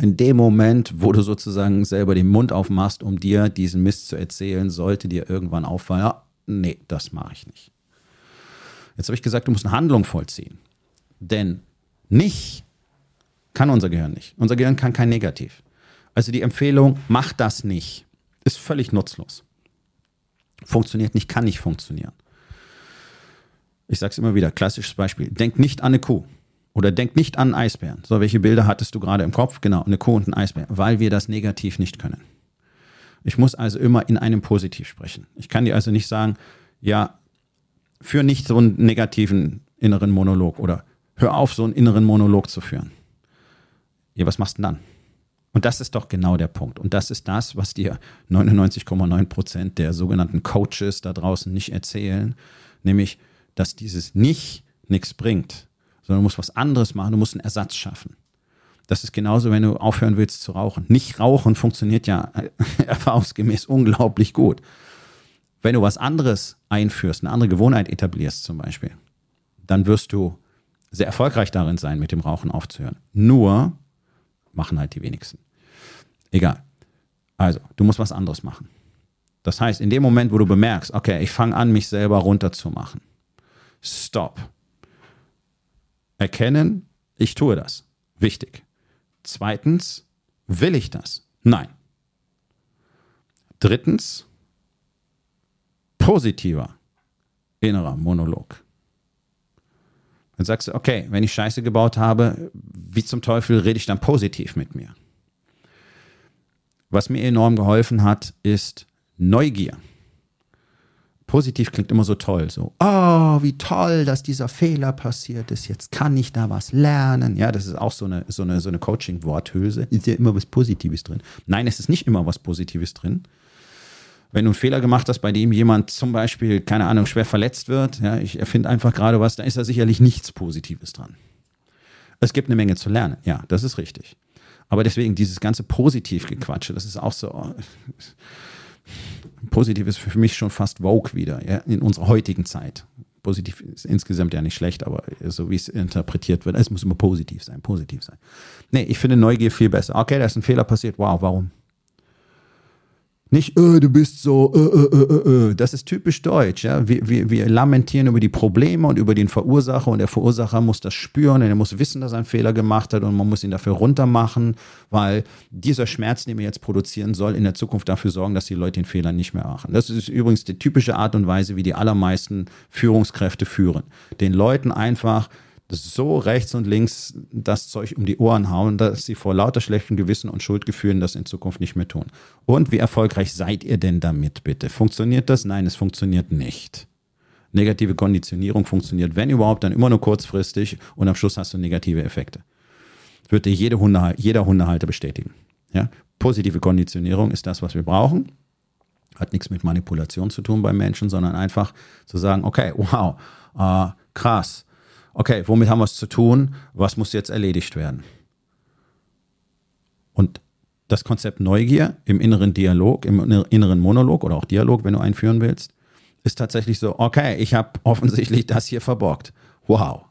In dem Moment, wo du sozusagen selber den Mund aufmachst, um dir diesen Mist zu erzählen, sollte dir irgendwann auffallen, ja, nee, das mache ich nicht. Jetzt habe ich gesagt, du musst eine Handlung vollziehen. Denn nicht kann unser Gehirn nicht. Unser Gehirn kann kein Negativ. Also die Empfehlung, mach das nicht, ist völlig nutzlos. Funktioniert nicht, kann nicht funktionieren. Ich sage es immer wieder, klassisches Beispiel. Denk nicht an eine Kuh oder denk nicht an einen Eisbären. So, welche Bilder hattest du gerade im Kopf? Genau, eine Kuh und ein Eisbär, weil wir das negativ nicht können. Ich muss also immer in einem Positiv sprechen. Ich kann dir also nicht sagen, ja, führ nicht so einen negativen inneren Monolog oder hör auf, so einen inneren Monolog zu führen. Ja, was machst du dann? Und das ist doch genau der Punkt. Und das ist das, was dir 99,9 Prozent der sogenannten Coaches da draußen nicht erzählen, nämlich, dass dieses nicht nichts bringt, sondern du musst was anderes machen, du musst einen Ersatz schaffen. Das ist genauso, wenn du aufhören willst zu rauchen. Nicht rauchen funktioniert ja erfahrungsgemäß unglaublich gut. Wenn du was anderes einführst, eine andere Gewohnheit etablierst zum Beispiel, dann wirst du sehr erfolgreich darin sein, mit dem Rauchen aufzuhören. Nur machen halt die wenigsten. Egal. Also, du musst was anderes machen. Das heißt, in dem Moment, wo du bemerkst, okay, ich fange an, mich selber runterzumachen. Stop. Erkennen, ich tue das. Wichtig. Zweitens, will ich das? Nein. Drittens, positiver innerer Monolog. Dann sagst du, okay, wenn ich Scheiße gebaut habe, wie zum Teufel rede ich dann positiv mit mir? Was mir enorm geholfen hat, ist Neugier. Positiv klingt immer so toll, so, oh, wie toll, dass dieser Fehler passiert ist, jetzt kann ich da was lernen. Ja, das ist auch so eine, so eine, so eine Coaching-Worthülse. Ist ja immer was Positives drin. Nein, es ist nicht immer was Positives drin. Wenn du einen Fehler gemacht hast, bei dem jemand zum Beispiel, keine Ahnung, schwer verletzt wird, ja, ich erfinde einfach gerade was, da ist da sicherlich nichts Positives dran. Es gibt eine Menge zu lernen, ja, das ist richtig. Aber deswegen dieses ganze Positivgequatsche, das ist auch so. Oh, positiv ist für mich schon fast Vogue wieder, ja, in unserer heutigen Zeit. Positiv ist insgesamt ja nicht schlecht, aber so wie es interpretiert wird, es muss immer positiv sein, positiv sein. Nee, ich finde Neugier viel besser. Okay, da ist ein Fehler passiert. Wow, warum? Nicht, äh, du bist so, äh, äh, äh, äh. das ist typisch deutsch. Ja? Wir, wir, wir lamentieren über die Probleme und über den Verursacher und der Verursacher muss das spüren und er muss wissen, dass er einen Fehler gemacht hat und man muss ihn dafür runtermachen, weil dieser Schmerz, den wir jetzt produzieren, soll in der Zukunft dafür sorgen, dass die Leute den Fehler nicht mehr machen. Das ist übrigens die typische Art und Weise, wie die allermeisten Führungskräfte führen. Den Leuten einfach so rechts und links das Zeug um die Ohren hauen, dass sie vor lauter schlechtem Gewissen und Schuldgefühlen das in Zukunft nicht mehr tun. Und wie erfolgreich seid ihr denn damit bitte? Funktioniert das? Nein, es funktioniert nicht. Negative Konditionierung funktioniert, wenn überhaupt, dann immer nur kurzfristig und am Schluss hast du negative Effekte. Würde jede Hunde, jeder Hundehalter bestätigen. Ja? Positive Konditionierung ist das, was wir brauchen. Hat nichts mit Manipulation zu tun beim Menschen, sondern einfach zu sagen, okay, wow, äh, krass, okay, womit haben wir es zu tun? Was muss jetzt erledigt werden? Und das Konzept Neugier im inneren Dialog, im inneren Monolog oder auch Dialog, wenn du einführen willst, ist tatsächlich so, okay, ich habe offensichtlich das hier verborgt. Wow.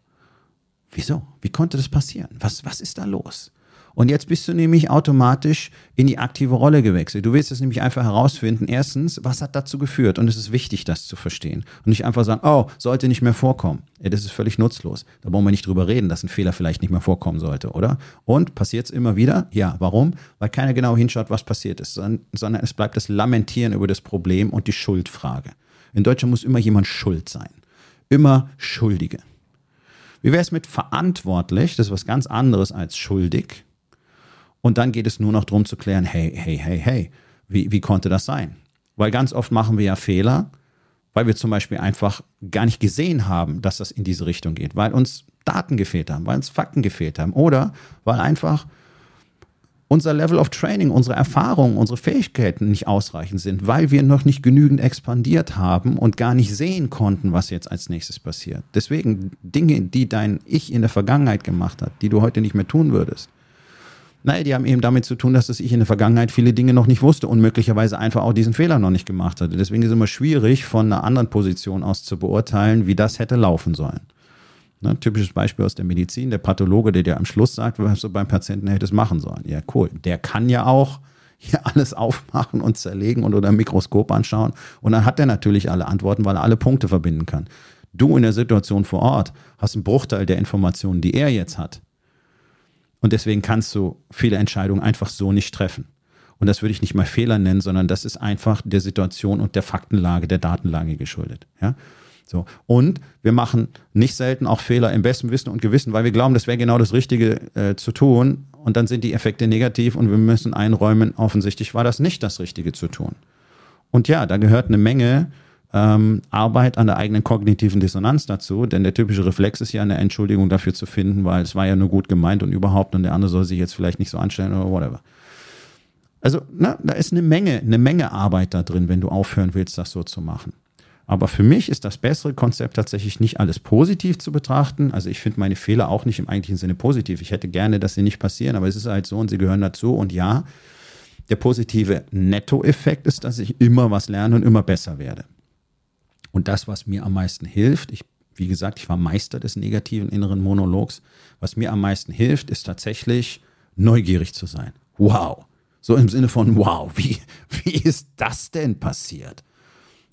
Wieso? Wie konnte das passieren? Was, was ist da los? Und jetzt bist du nämlich automatisch in die aktive Rolle gewechselt. Du willst es nämlich einfach herausfinden. Erstens, was hat dazu geführt? Und es ist wichtig, das zu verstehen. Und nicht einfach sagen, oh, sollte nicht mehr vorkommen. Ja, das ist völlig nutzlos. Da wollen wir nicht drüber reden, dass ein Fehler vielleicht nicht mehr vorkommen sollte, oder? Und passiert es immer wieder? Ja, warum? Weil keiner genau hinschaut, was passiert ist, sondern es bleibt das Lamentieren über das Problem und die Schuldfrage. In Deutschland muss immer jemand schuld sein. Immer Schuldige. Wie wäre es mit verantwortlich? Das ist was ganz anderes als schuldig. Und dann geht es nur noch darum zu klären, hey, hey, hey, hey, wie, wie konnte das sein? Weil ganz oft machen wir ja Fehler, weil wir zum Beispiel einfach gar nicht gesehen haben, dass das in diese Richtung geht, weil uns Daten gefehlt haben, weil uns Fakten gefehlt haben oder weil einfach unser Level of Training, unsere Erfahrungen, unsere Fähigkeiten nicht ausreichend sind, weil wir noch nicht genügend expandiert haben und gar nicht sehen konnten, was jetzt als nächstes passiert. Deswegen Dinge, die dein Ich in der Vergangenheit gemacht hat, die du heute nicht mehr tun würdest. Naja, die haben eben damit zu tun, dass das Ich in der Vergangenheit viele Dinge noch nicht wusste und möglicherweise einfach auch diesen Fehler noch nicht gemacht hatte. Deswegen ist es immer schwierig, von einer anderen Position aus zu beurteilen, wie das hätte laufen sollen. Ne, typisches Beispiel aus der Medizin, der Pathologe, der dir am Schluss sagt, was du beim Patienten hättest machen sollen. Ja, cool. Der kann ja auch hier alles aufmachen und zerlegen und unter dem Mikroskop anschauen. Und dann hat er natürlich alle Antworten, weil er alle Punkte verbinden kann. Du in der Situation vor Ort hast einen Bruchteil der Informationen, die er jetzt hat. Und deswegen kannst du viele Entscheidungen einfach so nicht treffen. Und das würde ich nicht mal Fehler nennen, sondern das ist einfach der Situation und der Faktenlage, der Datenlage geschuldet. Ja? So. Und wir machen nicht selten auch Fehler im besten Wissen und Gewissen, weil wir glauben, das wäre genau das Richtige äh, zu tun. Und dann sind die Effekte negativ und wir müssen einräumen, offensichtlich war das nicht das Richtige zu tun. Und ja, da gehört eine Menge ähm, Arbeit an der eigenen kognitiven Dissonanz dazu, denn der typische Reflex ist ja eine Entschuldigung dafür zu finden, weil es war ja nur gut gemeint und überhaupt und der andere soll sich jetzt vielleicht nicht so anstellen oder whatever. Also, na, da ist eine Menge, eine Menge Arbeit da drin, wenn du aufhören willst, das so zu machen. Aber für mich ist das bessere Konzept tatsächlich nicht alles positiv zu betrachten. Also ich finde meine Fehler auch nicht im eigentlichen Sinne positiv. Ich hätte gerne, dass sie nicht passieren, aber es ist halt so und sie gehören dazu. Und ja, der positive Nettoeffekt ist, dass ich immer was lerne und immer besser werde. Und das, was mir am meisten hilft, ich, wie gesagt, ich war Meister des negativen inneren Monologs, was mir am meisten hilft, ist tatsächlich neugierig zu sein. Wow. So im Sinne von, wow, wie, wie ist das denn passiert?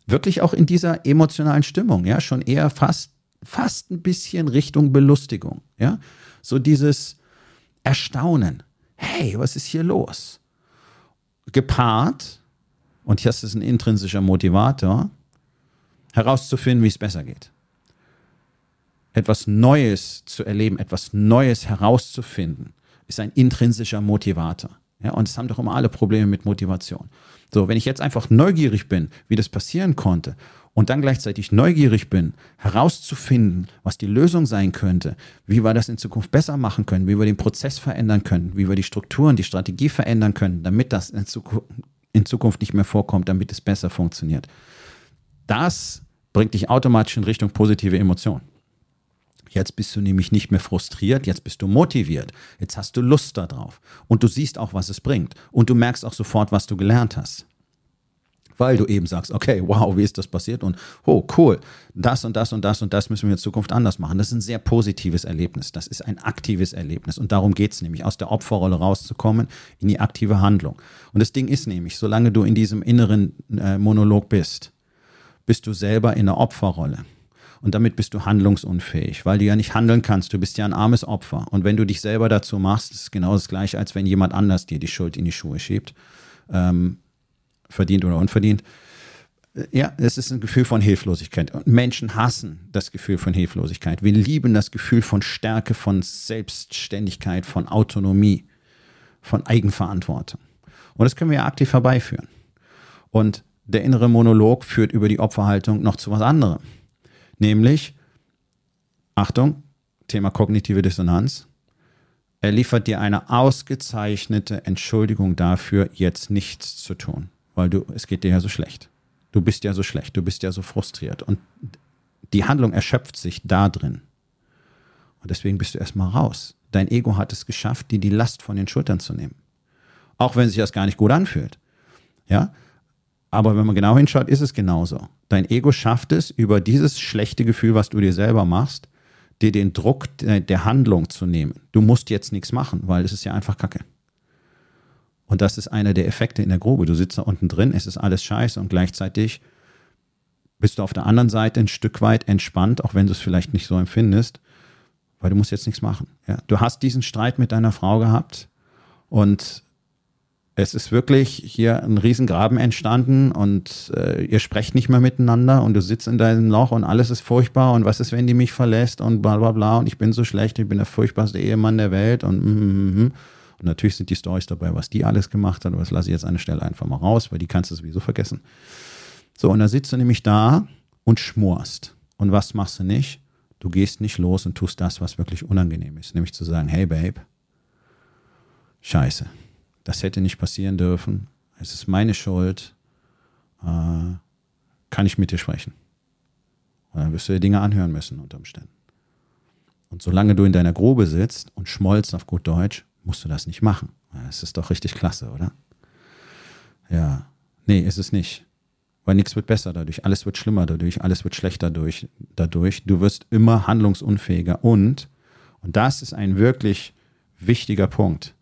wirklich auch in dieser emotionalen Stimmung, ja, schon eher fast, fast ein bisschen Richtung Belustigung, ja. So dieses Erstaunen. Hey, was ist hier los? Gepaart, und das ist ein intrinsischer Motivator, herauszufinden, wie es besser geht. Etwas Neues zu erleben, etwas Neues herauszufinden, ist ein intrinsischer Motivator. Ja, und es haben doch immer alle Probleme mit Motivation. So, wenn ich jetzt einfach neugierig bin, wie das passieren konnte, und dann gleichzeitig neugierig bin, herauszufinden, was die Lösung sein könnte, wie wir das in Zukunft besser machen können, wie wir den Prozess verändern können, wie wir die Strukturen, die Strategie verändern können, damit das in Zukunft, in Zukunft nicht mehr vorkommt, damit es besser funktioniert. Das bringt dich automatisch in Richtung positive Emotionen. Jetzt bist du nämlich nicht mehr frustriert, jetzt bist du motiviert, jetzt hast du Lust darauf und du siehst auch, was es bringt und du merkst auch sofort, was du gelernt hast. Weil du eben sagst, okay, wow, wie ist das passiert und oh, cool, das und das und das und das müssen wir in Zukunft anders machen. Das ist ein sehr positives Erlebnis, das ist ein aktives Erlebnis und darum geht es nämlich, aus der Opferrolle rauszukommen in die aktive Handlung. Und das Ding ist nämlich, solange du in diesem inneren äh, Monolog bist, bist du selber in der Opferrolle und damit bist du handlungsunfähig, weil du ja nicht handeln kannst. Du bist ja ein armes Opfer. Und wenn du dich selber dazu machst, ist es genau das Gleiche, als wenn jemand anders dir die Schuld in die Schuhe schiebt, ähm, verdient oder unverdient. Äh, ja, es ist ein Gefühl von Hilflosigkeit. Und Menschen hassen das Gefühl von Hilflosigkeit. Wir lieben das Gefühl von Stärke, von Selbstständigkeit, von Autonomie, von Eigenverantwortung. Und das können wir aktiv herbeiführen. Und der innere Monolog führt über die Opferhaltung noch zu was anderem. Nämlich, Achtung, Thema kognitive Dissonanz. Er liefert dir eine ausgezeichnete Entschuldigung dafür, jetzt nichts zu tun, weil du, es geht dir ja so schlecht. Du bist ja so schlecht, du bist ja so frustriert. Und die Handlung erschöpft sich da drin. Und deswegen bist du erstmal raus. Dein Ego hat es geschafft, dir die Last von den Schultern zu nehmen. Auch wenn sich das gar nicht gut anfühlt. Ja? Aber wenn man genau hinschaut, ist es genauso. Dein Ego schafft es, über dieses schlechte Gefühl, was du dir selber machst, dir den Druck der Handlung zu nehmen. Du musst jetzt nichts machen, weil es ist ja einfach Kacke. Und das ist einer der Effekte in der Grube. Du sitzt da unten drin, es ist alles scheiße und gleichzeitig bist du auf der anderen Seite ein Stück weit entspannt, auch wenn du es vielleicht nicht so empfindest, weil du musst jetzt nichts machen. Ja? Du hast diesen Streit mit deiner Frau gehabt und es ist wirklich hier ein Riesengraben entstanden und äh, ihr sprecht nicht mehr miteinander und du sitzt in deinem Loch und alles ist furchtbar und was ist, wenn die mich verlässt und bla bla bla und ich bin so schlecht, ich bin der furchtbarste Ehemann der Welt und mm, mm, mm. und natürlich sind die Stories dabei, was die alles gemacht hat, aber das lasse ich jetzt an der Stelle einfach mal raus, weil die kannst du sowieso vergessen. So, und da sitzt du nämlich da und schmorst. Und was machst du nicht? Du gehst nicht los und tust das, was wirklich unangenehm ist, nämlich zu sagen, hey Babe, scheiße, das hätte nicht passieren dürfen, es ist meine Schuld, äh, kann ich mit dir sprechen? Und dann wirst du dir Dinge anhören müssen unter Umständen. Und solange du in deiner Grube sitzt und schmolzt auf gut Deutsch, musst du das nicht machen. Das ist doch richtig klasse, oder? Ja. Nee, ist es nicht. Weil nichts wird besser dadurch, alles wird schlimmer dadurch, alles wird schlechter durch, dadurch. Du wirst immer handlungsunfähiger und, und das ist ein wirklich wichtiger Punkt,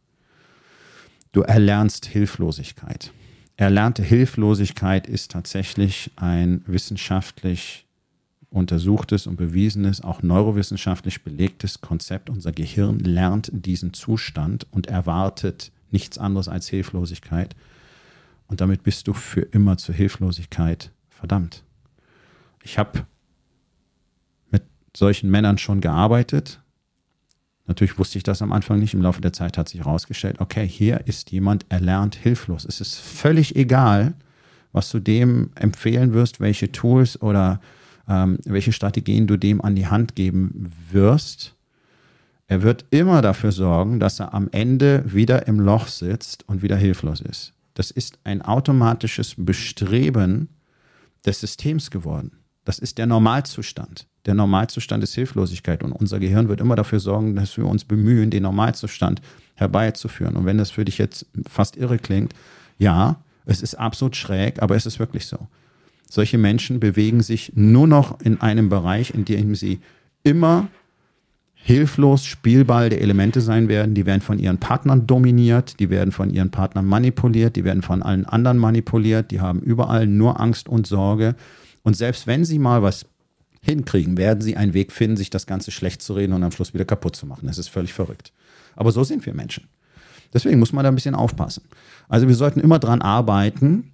du erlernst Hilflosigkeit. Erlernte Hilflosigkeit ist tatsächlich ein wissenschaftlich untersuchtes und bewiesenes, auch neurowissenschaftlich belegtes Konzept. Unser Gehirn lernt diesen Zustand und erwartet nichts anderes als Hilflosigkeit. Und damit bist du für immer zur Hilflosigkeit verdammt. Ich habe mit solchen Männern schon gearbeitet. Natürlich wusste ich das am Anfang nicht. Im Laufe der Zeit hat sich herausgestellt, okay, hier ist jemand erlernt hilflos. Es ist völlig egal, was du dem empfehlen wirst, welche Tools oder ähm, welche Strategien du dem an die Hand geben wirst. Er wird immer dafür sorgen, dass er am Ende wieder im Loch sitzt und wieder hilflos ist. Das ist ein automatisches Bestreben des Systems geworden. Das ist der Normalzustand. Der Normalzustand ist Hilflosigkeit und unser Gehirn wird immer dafür sorgen, dass wir uns bemühen, den Normalzustand herbeizuführen. Und wenn das für dich jetzt fast irre klingt, ja, es ist absolut schräg, aber es ist wirklich so. Solche Menschen bewegen sich nur noch in einem Bereich, in dem sie immer hilflos Spielball der Elemente sein werden. Die werden von ihren Partnern dominiert, die werden von ihren Partnern manipuliert, die werden von allen anderen manipuliert, die haben überall nur Angst und Sorge. Und selbst wenn sie mal was hinkriegen, werden sie einen Weg finden, sich das Ganze schlecht zu reden und am Schluss wieder kaputt zu machen. Das ist völlig verrückt. Aber so sind wir Menschen. Deswegen muss man da ein bisschen aufpassen. Also wir sollten immer dran arbeiten,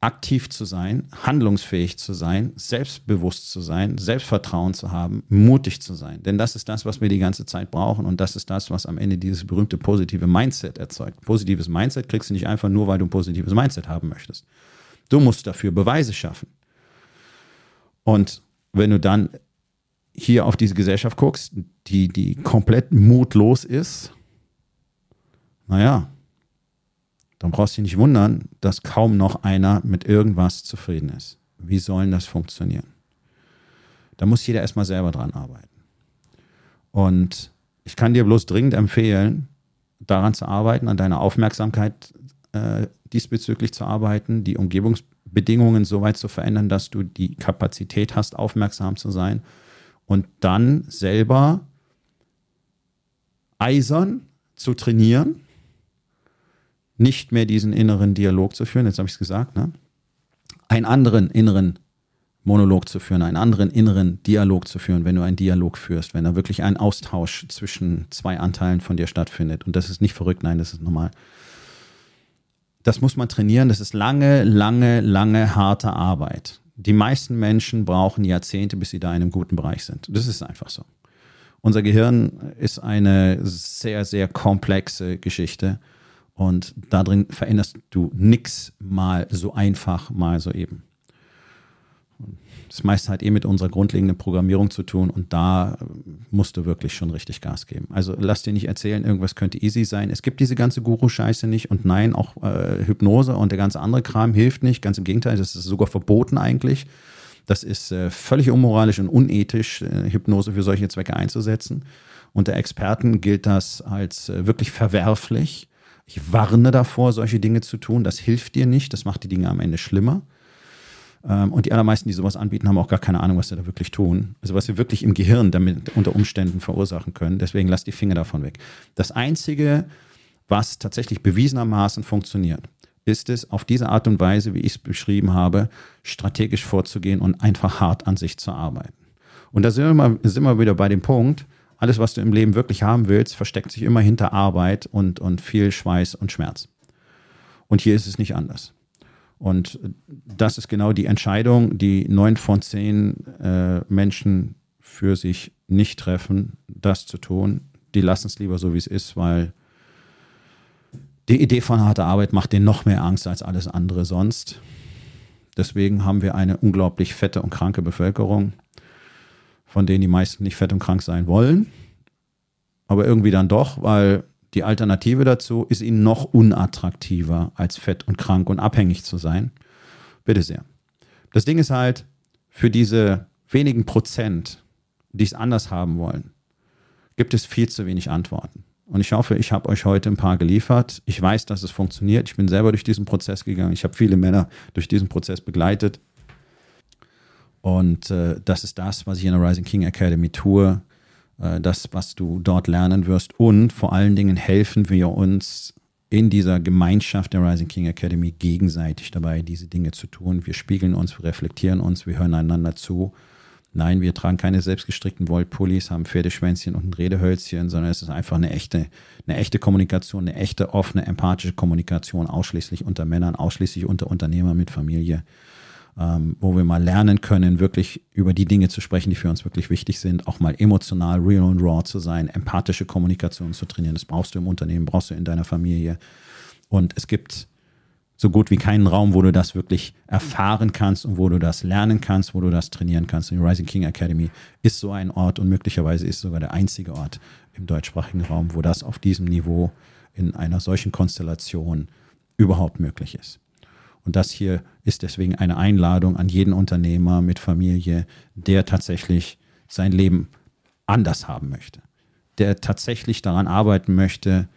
aktiv zu sein, handlungsfähig zu sein, selbstbewusst zu sein, Selbstvertrauen zu haben, mutig zu sein. Denn das ist das, was wir die ganze Zeit brauchen und das ist das, was am Ende dieses berühmte positive Mindset erzeugt. Positives Mindset kriegst du nicht einfach nur, weil du ein positives Mindset haben möchtest. Du musst dafür Beweise schaffen. Und wenn du dann hier auf diese Gesellschaft guckst, die, die komplett mutlos ist, naja, dann brauchst du dich nicht wundern, dass kaum noch einer mit irgendwas zufrieden ist. Wie sollen das funktionieren? Da muss jeder erstmal selber dran arbeiten. Und ich kann dir bloß dringend empfehlen, daran zu arbeiten, an deiner Aufmerksamkeit äh, diesbezüglich zu arbeiten, die Umgebungsbedingungen so weit zu verändern, dass du die Kapazität hast, aufmerksam zu sein und dann selber eisern zu trainieren nicht mehr diesen inneren Dialog zu führen, jetzt habe ich es gesagt, ne? einen anderen inneren Monolog zu führen, einen anderen inneren Dialog zu führen, wenn du einen Dialog führst, wenn da wirklich ein Austausch zwischen zwei Anteilen von dir stattfindet. Und das ist nicht verrückt, nein, das ist normal. Das muss man trainieren, das ist lange, lange, lange harte Arbeit. Die meisten Menschen brauchen Jahrzehnte, bis sie da in einem guten Bereich sind. Das ist einfach so. Unser Gehirn ist eine sehr, sehr komplexe Geschichte. Und darin veränderst du nichts mal so einfach, mal so eben. Das meiste hat eh mit unserer grundlegenden Programmierung zu tun und da musst du wirklich schon richtig Gas geben. Also lass dir nicht erzählen, irgendwas könnte easy sein. Es gibt diese ganze Guru-Scheiße nicht und nein, auch äh, Hypnose und der ganze andere Kram hilft nicht. Ganz im Gegenteil, das ist sogar verboten eigentlich. Das ist äh, völlig unmoralisch und unethisch, äh, Hypnose für solche Zwecke einzusetzen. Unter Experten gilt das als äh, wirklich verwerflich. Ich warne davor, solche Dinge zu tun. Das hilft dir nicht. Das macht die Dinge am Ende schlimmer. Ähm, und die allermeisten, die sowas anbieten, haben auch gar keine Ahnung, was sie da wirklich tun. Also was wir wirklich im Gehirn damit unter Umständen verursachen können. Deswegen lass die Finger davon weg. Das Einzige, was tatsächlich bewiesenermaßen funktioniert, ist es, auf diese Art und Weise, wie ich es beschrieben habe, strategisch vorzugehen und einfach hart an sich zu arbeiten. Und da sind wir, mal, sind wir wieder bei dem Punkt, alles, was du im Leben wirklich haben willst, versteckt sich immer hinter Arbeit und, und viel Schweiß und Schmerz. Und hier ist es nicht anders. Und das ist genau die Entscheidung, die neun von zehn äh, Menschen für sich nicht treffen, das zu tun. Die lassen es lieber so, wie es ist, weil die Idee von harter Arbeit macht denen noch mehr Angst als alles andere sonst. Deswegen haben wir eine unglaublich fette und kranke Bevölkerung. von denen die meisten nicht fett und krank sein wollen, aber irgendwie dann doch, weil die Alternative dazu ist ihnen noch unattraktiver, als fett und krank und abhängig zu sein. Bitte sehr. Das Ding ist halt, für diese wenigen Prozent, die es anders haben wollen, gibt es viel zu wenig Antworten. Und ich hoffe, ich habe euch heute ein paar geliefert. Ich weiß, dass es funktioniert. Ich bin selber durch diesen Prozess gegangen. Ich habe viele Männer durch diesen Prozess begleitet. Und äh, das ist das, was ich in der Rising King Academy tue. Äh, das, was du dort lernen wirst. Und vor allen Dingen helfen wir uns in dieser Gemeinschaft der Rising King Academy gegenseitig dabei, diese Dinge zu tun. Wir spiegeln uns, wir reflektieren uns, wir hören einander zu Nein, wir tragen keine selbstgestrickten Wollpullis, haben Pferdeschwänzchen und ein Redehölzchen, sondern es ist einfach eine echte, eine echte Kommunikation, eine echte, offene, empathische Kommunikation, ausschließlich unter Männern, ausschließlich unter Unternehmern mit Familie, ähm, wo wir mal lernen können, wirklich über die Dinge zu sprechen, die für uns wirklich wichtig sind, auch mal emotional, real und raw zu sein, empathische Kommunikation zu trainieren. Das brauchst du im Unternehmen, brauchst du in deiner Familie. Und es gibt so gut wie keinen Raum, wo du das wirklich erfahren kannst und wo du das lernen kannst, wo du das trainieren kannst. Und die Rising King Academy ist so ein Ort und möglicherweise ist sogar der einzige Ort im deutschsprachigen Raum, wo das auf diesem Niveau in einer solchen Konstellation überhaupt möglich ist. Und das hier ist deswegen eine Einladung an jeden Unternehmer mit Familie, der tatsächlich sein Leben anders haben möchte, der tatsächlich daran arbeiten möchte,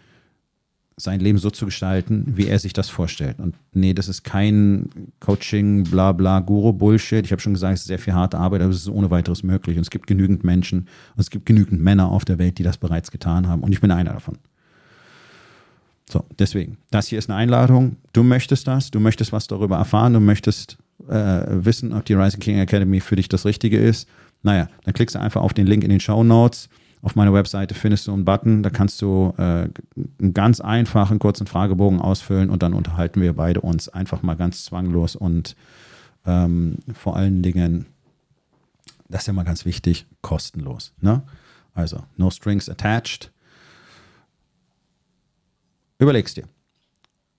sein Leben so zu gestalten, wie er sich das vorstellt. Und nee, das ist kein Coaching, bla bla, Guru-Bullshit. Ich habe schon gesagt, es ist sehr viel harte Arbeit, aber es ist ohne weiteres möglich. Und es gibt genügend Menschen und es gibt genügend Männer auf der Welt, die das bereits getan haben. Und ich bin einer davon. So, deswegen, das hier ist eine Einladung. Du möchtest das, du möchtest was darüber erfahren, du möchtest äh, wissen, ob die Rising King Academy für dich das Richtige ist. Naja, dann klickst du einfach auf den Link in den Show Notes. Auf meiner Webseite findest du einen Button, da kannst du äh, einen ganz einfachen, kurzen Fragebogen ausfüllen und dann unterhalten wir beide uns einfach mal ganz zwanglos und ähm, vor allen Dingen, das ist ja mal ganz wichtig, kostenlos. Ne? Also, no strings attached. Überlegst dir.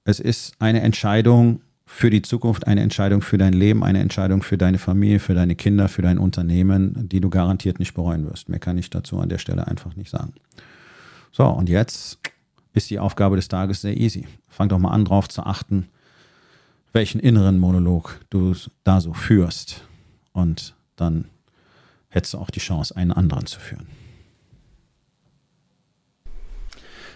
Es ist eine Entscheidung, für die Zukunft eine Entscheidung für dein Leben, eine Entscheidung für deine Familie, für deine Kinder, für dein Unternehmen, die du garantiert nicht bereuen wirst. Mehr kann ich dazu an der Stelle einfach nicht sagen. So, und jetzt ist die Aufgabe des Tages sehr easy. Fang doch mal an, darauf zu achten, welchen inneren Monolog du da so führst. Und dann hättest du auch die Chance, einen anderen zu führen.